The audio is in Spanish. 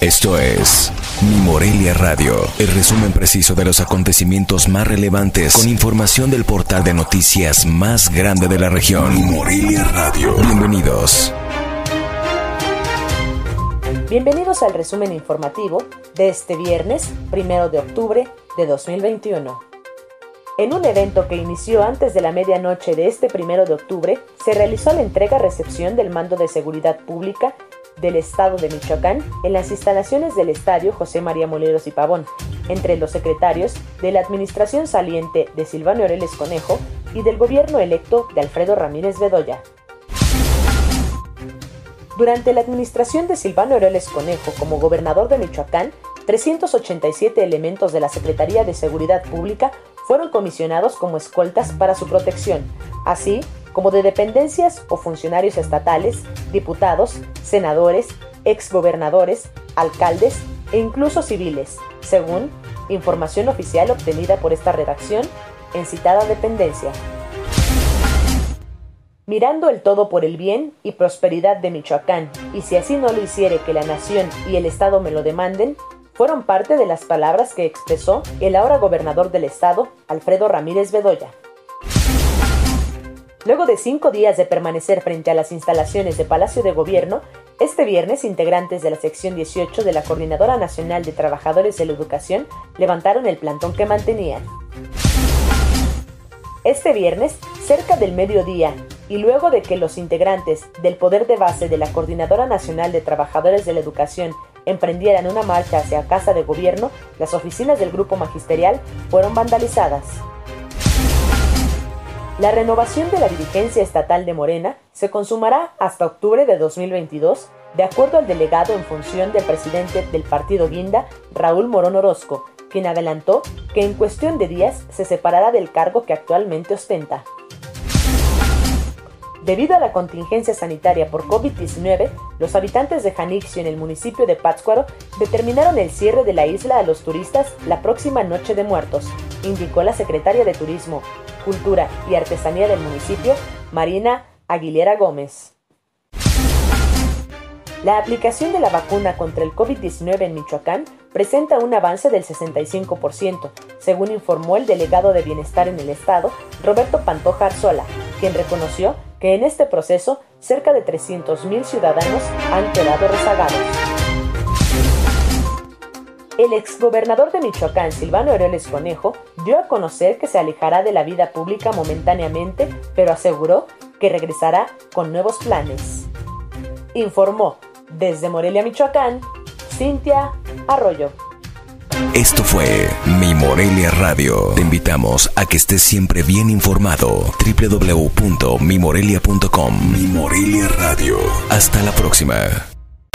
Esto es Mi Morelia Radio, el resumen preciso de los acontecimientos más relevantes con información del portal de noticias más grande de la región. Mi Morelia Radio. Bienvenidos. Bienvenidos al resumen informativo de este viernes, primero de octubre de 2021. En un evento que inició antes de la medianoche de este primero de octubre, se realizó la entrega-recepción del Mando de Seguridad Pública del Estado de Michoacán en las instalaciones del Estadio José María Moleros y Pavón, entre los secretarios de la administración saliente de Silvano Aureles Conejo y del gobierno electo de Alfredo Ramírez Bedoya. Durante la administración de Silvano Aureles Conejo como gobernador de Michoacán, 387 elementos de la Secretaría de Seguridad Pública fueron comisionados como escoltas para su protección, así como de dependencias o funcionarios estatales, diputados, senadores, exgobernadores, alcaldes e incluso civiles, según información oficial obtenida por esta redacción en citada dependencia. Mirando el todo por el bien y prosperidad de Michoacán, y si así no lo hiciere que la nación y el Estado me lo demanden, fueron parte de las palabras que expresó el ahora gobernador del Estado, Alfredo Ramírez Bedoya. Luego de cinco días de permanecer frente a las instalaciones de Palacio de Gobierno, este viernes integrantes de la sección 18 de la Coordinadora Nacional de Trabajadores de la Educación levantaron el plantón que mantenían. Este viernes, cerca del mediodía, y luego de que los integrantes del poder de base de la Coordinadora Nacional de Trabajadores de la Educación emprendieran una marcha hacia Casa de Gobierno, las oficinas del grupo magisterial fueron vandalizadas. La renovación de la dirigencia estatal de Morena se consumará hasta octubre de 2022, de acuerdo al delegado en función del presidente del partido Guinda, Raúl Morón Orozco, quien adelantó que en cuestión de días se separará del cargo que actualmente ostenta. Debido a la contingencia sanitaria por COVID-19, los habitantes de Janixio en el municipio de Pátzcuaro determinaron el cierre de la isla a los turistas la próxima Noche de Muertos, indicó la secretaria de Turismo, Cultura y Artesanía del municipio, Marina Aguilera Gómez. La aplicación de la vacuna contra el COVID-19 en Michoacán presenta un avance del 65%, según informó el delegado de Bienestar en el Estado, Roberto Pantoja Arzola, quien reconoció que en este proceso cerca de 300.000 ciudadanos han quedado rezagados. El exgobernador de Michoacán, Silvano Aureoles Conejo, dio a conocer que se alejará de la vida pública momentáneamente, pero aseguró que regresará con nuevos planes. Informó desde Morelia, Michoacán, Cintia Arroyo. Esto fue Mi Morelia Radio. Te invitamos a que estés siempre bien informado. www.mimorelia.com Mi Morelia Radio. Hasta la próxima.